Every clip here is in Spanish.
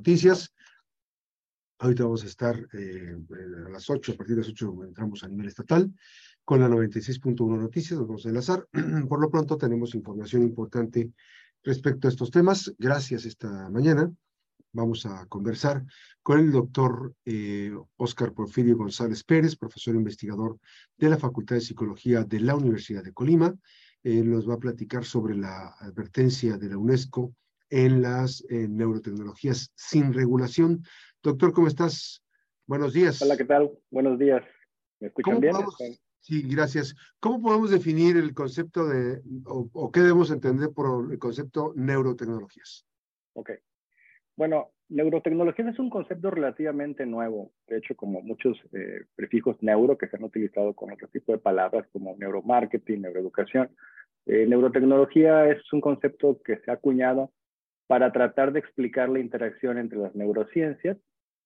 noticias. Ahorita vamos a estar eh, a las 8, a partir de las 8 entramos a nivel estatal con la 96.1 Noticias, nos vamos a enlazar. Por lo pronto tenemos información importante respecto a estos temas. Gracias esta mañana. Vamos a conversar con el doctor eh, Oscar Porfirio González Pérez, profesor investigador de la Facultad de Psicología de la Universidad de Colima. Él nos va a platicar sobre la advertencia de la UNESCO en las eh, neurotecnologías sin regulación. Doctor, ¿cómo estás? Buenos días. Hola, ¿qué tal? Buenos días. ¿Me escuchan bien? Sí, gracias. ¿Cómo podemos definir el concepto de, o, qué debemos entender por el concepto neurotecnologías? Ok. Bueno, neurotecnologías es un concepto relativamente nuevo. De hecho, como muchos eh, prefijos neuro que se han utilizado con otro tipo de palabras como neuromarketing, neuroeducación, eh, neurotecnología es un concepto que se ha acuñado para tratar de explicar la interacción entre las neurociencias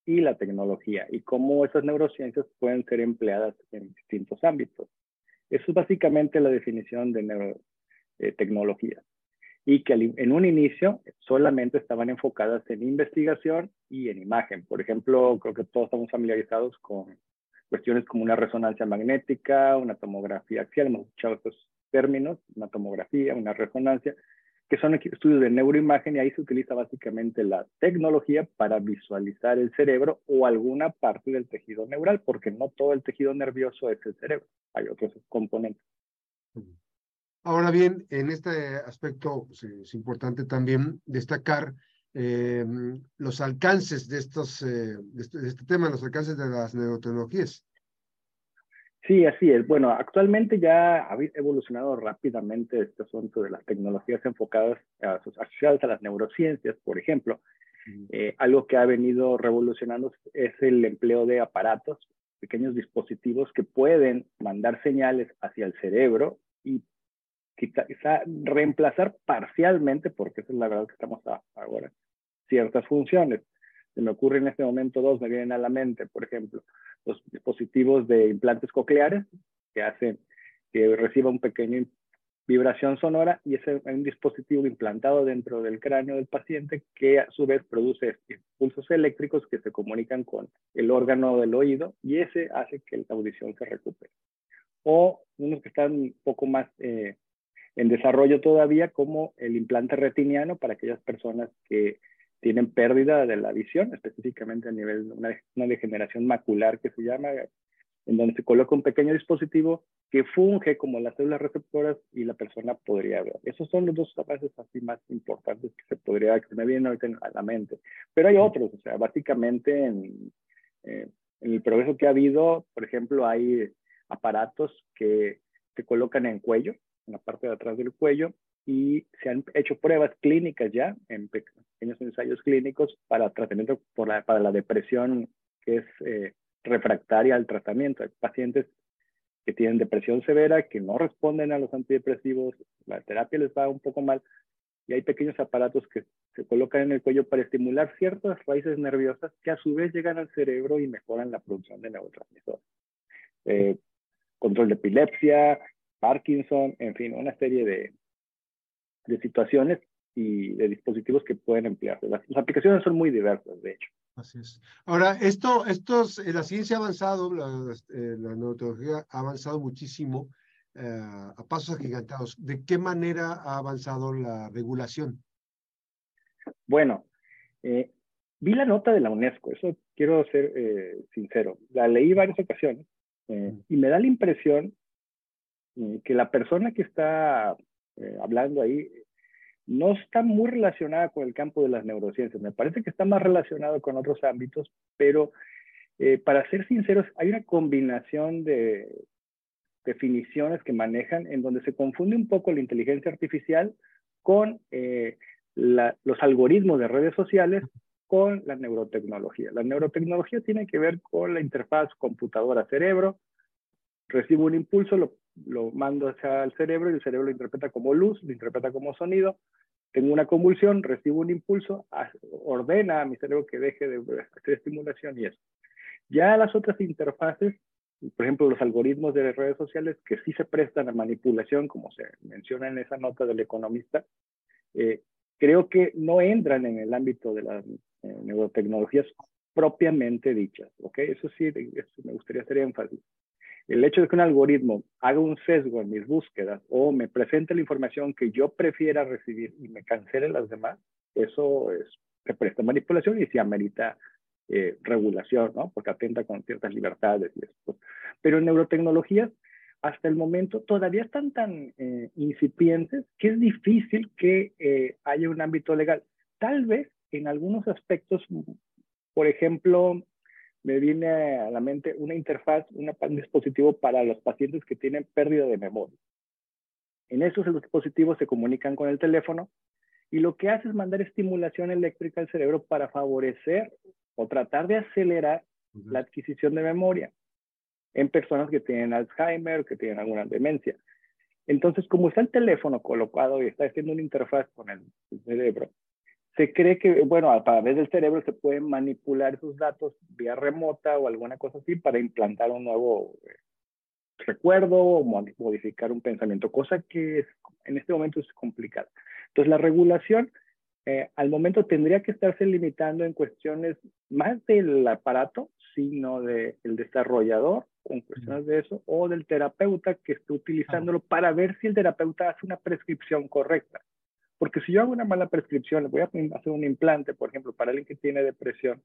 y la tecnología y cómo esas neurociencias pueden ser empleadas en distintos ámbitos. Eso es básicamente la definición de neurotecnología. Y que en un inicio solamente estaban enfocadas en investigación y en imagen. Por ejemplo, creo que todos estamos familiarizados con cuestiones como una resonancia magnética, una tomografía axial, hemos escuchado estos términos, una tomografía, una resonancia, que son estudios de neuroimagen y ahí se utiliza básicamente la tecnología para visualizar el cerebro o alguna parte del tejido neural, porque no todo el tejido nervioso es el cerebro, hay otros componentes. Ahora bien, en este aspecto pues, es importante también destacar eh, los alcances de, estos, eh, este, de este tema, los alcances de las neurotecnologías. Sí, así es. Bueno, actualmente ya ha evolucionado rápidamente este asunto de las tecnologías enfocadas, asociadas a las neurociencias, por ejemplo. Eh, algo que ha venido revolucionando es el empleo de aparatos, pequeños dispositivos que pueden mandar señales hacia el cerebro y quizá, reemplazar parcialmente, porque esa es la verdad que estamos ahora, ciertas funciones. Se me ocurre en este momento dos, me vienen a la mente, por ejemplo, los dispositivos de implantes cocleares que hacen que reciba un pequeño vibración sonora y es un dispositivo implantado dentro del cráneo del paciente que a su vez produce impulsos eléctricos que se comunican con el órgano del oído y ese hace que la audición se recupere. O unos que están un poco más eh, en desarrollo todavía como el implante retiniano para aquellas personas que tienen pérdida de la visión, específicamente a nivel de una, degeneración macular que se llama, en donde se coloca un pequeño dispositivo que funge como las células receptoras y la persona podría ver. Esos son los dos avances así más importantes que se podría, que me vienen ahorita a la mente. Pero hay otros, o sea, básicamente en, eh, en el progreso que ha habido, por ejemplo, hay aparatos que se colocan en cuello, en la parte de atrás del cuello, y se han hecho pruebas clínicas ya, en pequeños ensayos clínicos, para tratamiento por la, para la depresión que es eh, refractaria al tratamiento. Hay pacientes que tienen depresión severa, que no responden a los antidepresivos, la terapia les va un poco mal, y hay pequeños aparatos que se colocan en el cuello para estimular ciertas raíces nerviosas que a su vez llegan al cerebro y mejoran la producción de neurotransmisores. Eh, control de epilepsia, Parkinson, en fin, una serie de, de situaciones y de dispositivos que pueden emplearse. Las, aplicaciones son muy diversas, de hecho. Así es. Ahora, esto, estos, eh, la ciencia ha avanzado, la, eh, la neurotecnología ha avanzado muchísimo eh, a pasos agigantados. ¿De qué manera ha avanzado la regulación? Bueno, vi la nota de la UNESCO, eso quiero ser sincero. La leí varias ocasiones mm. y me da la impresión que la persona que está eh, hablando ahí, no está muy relacionada con el campo de las neurociencias. Me parece que está más relacionado con otros ámbitos, pero eh, para ser sinceros, hay una combinación de definiciones que manejan en donde se confunde un poco la inteligencia artificial con eh, los algoritmos de redes sociales con la neurotecnología. La neurotecnología tiene que ver con la interfaz computadora-cerebro. Recibo un impulso, lo lo mando hacia el cerebro y el cerebro lo interpreta como luz, lo interpreta como sonido. Tengo una convulsión, recibo un impulso, ordena a mi cerebro que deje de hacer estimulación y eso. Ya las otras interfaces, por ejemplo, los algoritmos de las redes sociales que sí se prestan a manipulación, como se menciona en esa nota del economista, eh, creo que no entran en el ámbito de la neurotecnologías propiamente dichas, ¿ok? Eso sí, me gustaría hacer énfasis. El hecho de que un algoritmo haga un sesgo en mis búsquedas o me presente la información que yo prefiera recibir y me cancele las demás, eso es, se presta manipulación y se amerita eh, regulación, ¿no? Porque atenta con ciertas libertades y eso. Pero en neurotecnologías, hasta el momento, todavía están tan eh, incipientes que es difícil que eh, haya un ámbito legal. Tal vez en algunos aspectos, por ejemplo, me viene a la mente una interfaz, un dispositivo para los pacientes que tienen pérdida de memoria. En esos los dispositivos se comunican con el teléfono y lo que hace es mandar estimulación eléctrica al cerebro para favorecer o tratar de acelerar la adquisición de memoria en personas que tienen Alzheimer, que tienen alguna demencia. Entonces, como está el teléfono colocado y está haciendo una interfaz con el cerebro, se cree que, bueno, a través del cerebro se pueden manipular esos datos vía remota o alguna cosa así para implantar un nuevo eh, recuerdo o modificar un pensamiento, cosa que en este momento es complicada. Entonces, la regulación eh, al momento tendría que estarse limitando en cuestiones más del aparato, sino del desarrollador, en cuestiones de eso, o del terapeuta que esté utilizándolo para ver si el terapeuta hace una prescripción correcta. Porque si yo hago una mala prescripción, le voy a hacer un implante, por ejemplo, para alguien que tiene depresión,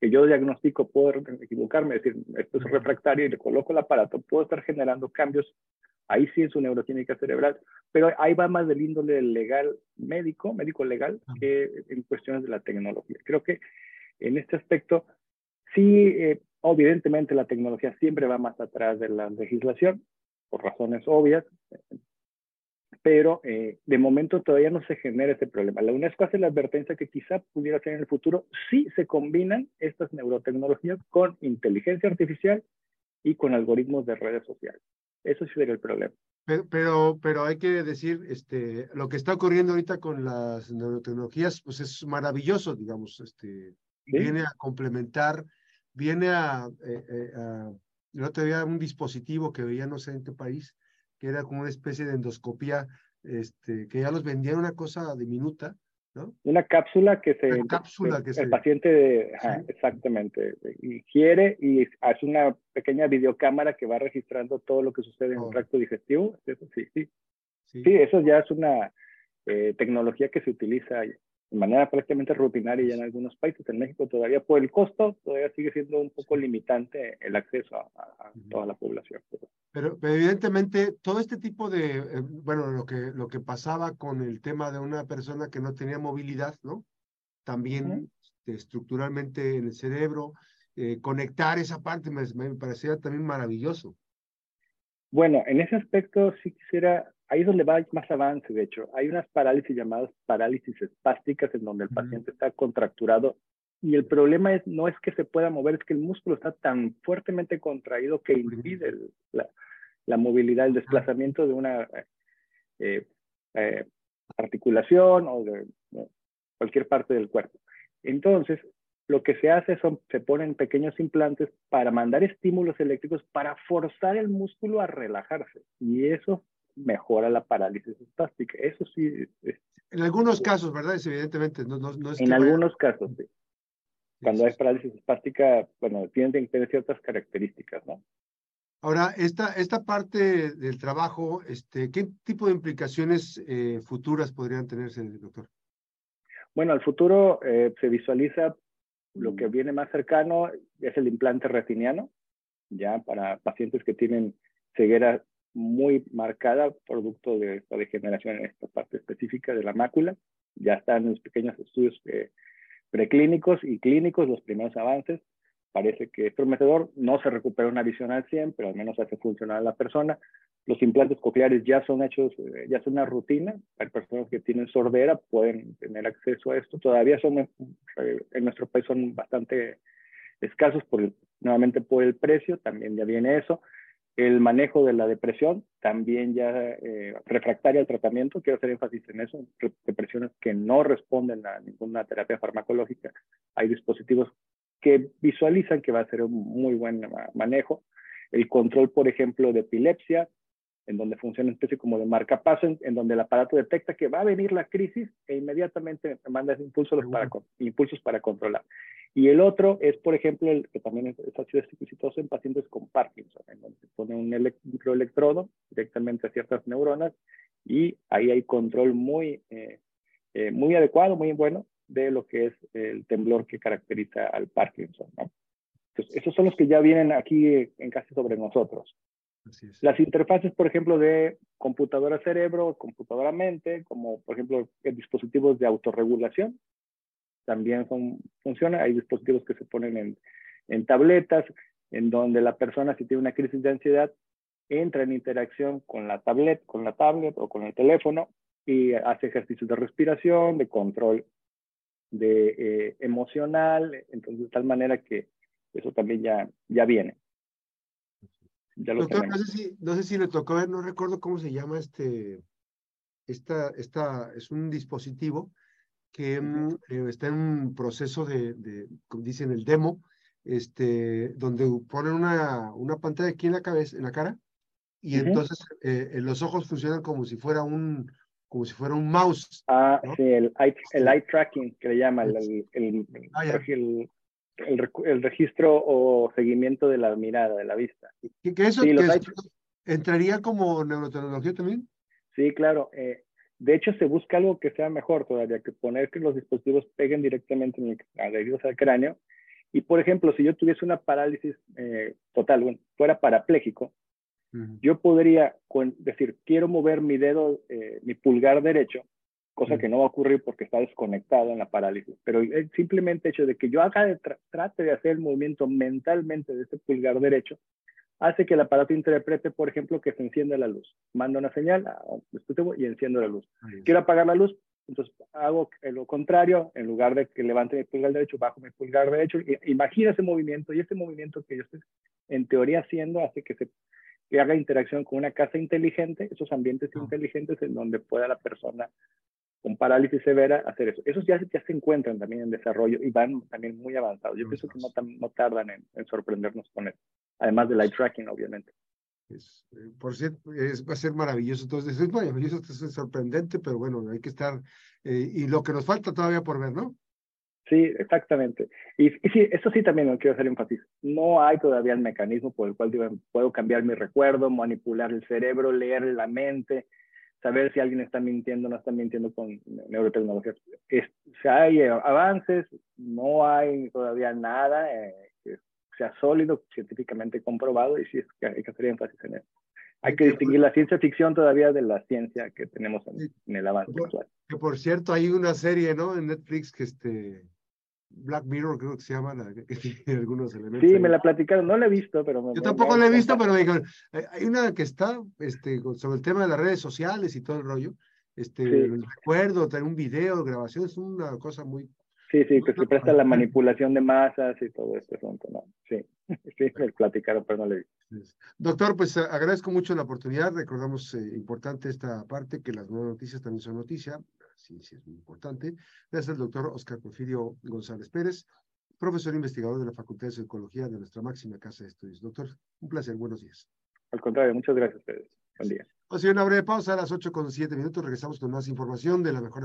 que yo diagnostico, puedo equivocarme, decir, esto es refractario y le coloco el aparato, puedo estar generando cambios, ahí sí en su neuroquímica cerebral, pero ahí va más del índole legal médico, médico legal, que en cuestiones de la tecnología. Creo que en este aspecto, sí, eh, evidentemente la tecnología siempre va más atrás de la legislación, por razones obvias, pero eh, de momento todavía no se genera ese problema. La UNESCO hace la advertencia que quizá pudiera ser en el futuro si se combinan estas neurotecnologías con inteligencia artificial y con algoritmos de redes sociales. Eso sí sería el problema. Pero, pero, hay que decir, este, lo que está ocurriendo ahorita con las neurotecnologías, pues es maravilloso, digamos, este, viene a complementar, viene a, eh, eh, a, yo te un dispositivo que veía no sé en qué país, que era como una especie de endoscopía, este, que ya los vendían una cosa diminuta, ¿no? Una cápsula que se... Una cápsula que el, paciente, exactamente, ingiere y hace una pequeña videocámara que va registrando todo lo que sucede en el tracto digestivo. Eso sí, sí. Sí, eso ya es una eh, tecnología que se utiliza de manera prácticamente rutinaria ya en algunos países. En México todavía por el costo todavía sigue siendo un poco limitante el acceso a, toda la población. Pero, evidentemente todo este tipo de, eh, bueno, lo que, lo que pasaba con el tema de una persona que no tenía movilidad, ¿no? También este, estructuralmente en el cerebro, eh, conectar esa parte me, me parecía también maravilloso. Bueno, en ese aspecto sí quisiera ahí es donde va más avance, de hecho. Hay unas parálisis llamadas parálisis espásticas en donde el paciente está contracturado y el problema es, no es que se pueda mover, es que el músculo está tan fuertemente contraído que impide la, movilidad, el desplazamiento de una eh, eh, articulación o de cualquier parte del cuerpo. Entonces, lo que se hace son, se ponen pequeños implantes para mandar estímulos eléctricos para forzar el músculo a relajarse. Y eso mejora la parálisis espástica. Eso sí. en algunos casos, ¿verdad? Es evidentemente. No, en algunos casos, sí. Cuando hay parálisis espástica, bueno, tienen que tener ciertas características, ¿no? Ahora, esta, esta parte del trabajo, este, ¿qué tipo de implicaciones eh, futuras podrían tenerse, doctor? Bueno, al futuro eh, se visualiza lo que viene más cercano, es el implante retiniano, ya para pacientes que tienen ceguera muy marcada, producto de esta degeneración en esta parte específica de la mácula. Ya están en los pequeños estudios eh, preclínicos y clínicos los primeros avances. Parece que es prometedor, no se recupera una visión al 100, pero al menos hace funcionar a la persona. Los implantes cocleares ya son hechos, eh, ya son una rutina. Hay personas que tienen sordera, pueden tener acceso a esto. Todavía son, eh, en nuestro país son bastante escasos, por nuevamente por el precio, también ya viene eso. El manejo de la depresión, también ya eh, refractaria al tratamiento, quiero hacer énfasis en eso, depresiones que no responden a ninguna terapia farmacológica. Hay dispositivos que visualizan que va a ser un muy buen manejo. El control, por ejemplo, de epilepsia, en donde funciona una especie como de marcapaso, en, en donde el aparato detecta que va a venir la crisis e inmediatamente manda impulsos para, impulsos para controlar. Y el otro es, por ejemplo, el que también es, es exitoso en pacientes con Parkinson, en donde se pone un microelectrodo directamente a ciertas neuronas y ahí hay control muy, eh, eh, muy adecuado, muy bueno de lo que es el temblor que caracteriza al Parkinson. Entonces, esos son los que ya vienen aquí en casi sobre nosotros. Las interfaces, por ejemplo, de computadora cerebro, computadora mente, como por ejemplo dispositivos de autorregulación, también son, funciona. Hay dispositivos que se ponen en, en tabletas, en donde la persona si tiene una crisis de ansiedad entra en interacción con la tablet, con la tablet o con el teléfono y hace ejercicios de respiración, de control de eh, emocional, entonces de tal manera que eso también ya, ya viene. Doctor, no sé, si, no sé si le tocó ver, no recuerdo cómo se llama este, esta, esta, es un dispositivo que mm, eh, está en un proceso de, de, como dicen, el demo, este, donde ponen una, una pantalla aquí en la cabeza, en la cara, y entonces eh, los ojos funcionan como si fuera un, como si fuera un mouse. Ah, sí, el eye, el eye tracking, que le llama, el, el, el, ah, el, registro o seguimiento de la mirada, de la vista. ¿Que, eso, entraría como neurotecnología también? Sí, claro. Eh, de hecho, se busca algo que sea mejor todavía, que poner que los dispositivos peguen directamente en el al cráneo. Y, por ejemplo, si yo tuviese una parálisis eh, total, bueno, fuera parapléjico, yo podría decir, quiero mover mi dedo, eh, mi pulgar derecho, cosa que no va a ocurrir porque está desconectado en la parálisis. Pero el simplemente hecho de que yo haga trate de hacer el movimiento mentalmente de ese pulgar derecho, hace que el aparato interprete, por ejemplo, que se encienda la luz. Manda una señal a y enciendo la luz. Quiero apagar la luz, entonces hago lo contrario, en lugar de que levante mi pulgar derecho, bajo mi pulgar derecho. Imagina ese movimiento y ese movimiento que yo estoy en teoría haciendo hace que se que haga interacción con una casa inteligente, esos ambientes ah. inteligentes en donde pueda la persona con parálisis severa hacer eso. Esos ya, ya se encuentran también en desarrollo y van también muy avanzados. Yo pienso que no, no tardan en, sorprendernos con eso, además del eye tracking, obviamente. Es, eh, por cierto, es, va a ser maravilloso. Entonces, es maravilloso, es sorprendente, pero bueno, hay que estar, eh, y lo que nos falta todavía por ver, ¿no? Sí, exactamente. Y, y, sí, eso sí también lo quiero hacer énfasis. No hay todavía el mecanismo por el cual puedo cambiar mi recuerdo, manipular el cerebro, leer la mente, saber si alguien está mintiendo o no está mintiendo con neurotecnología. Es, si hay avances, no hay todavía nada eh, que sea sólido, científicamente comprobado, y sí es que hay que hacer énfasis en eso. Hay que distinguir la ciencia ficción todavía de la ciencia que tenemos en, el avance actual. Que por cierto, hay una serie, ¿no? En Netflix que este Black Mirror creo que se llama, la, que tiene algunos elementos. Sí, me la platicaron, no la he visto, pero... Yo tampoco la he visto, pero me dijeron, hay una que está este, sobre el tema de las redes sociales y todo el rollo, este, recuerdo, tener un video, grabación, es una cosa muy... Sí, sí, que se presta la manipulación de masas y todo este asunto, ¿no? Sí, sí, me platicaron, pero no le vi. Doctor, pues agradezco mucho la oportunidad, recordamos eh, importante esta parte, que las nuevas noticias también son noticia, sí, sí es muy importante. Gracias al doctor Oscar Porfirio González Pérez, profesor investigador de la Facultad de Psicología de nuestra máxima casa de estudios. Doctor, un placer, buenos días. Al contrario, muchas gracias a ustedes. Buen día. A una breve pausa a las 8 con 7 minutos. Regresamos con más información de la mejor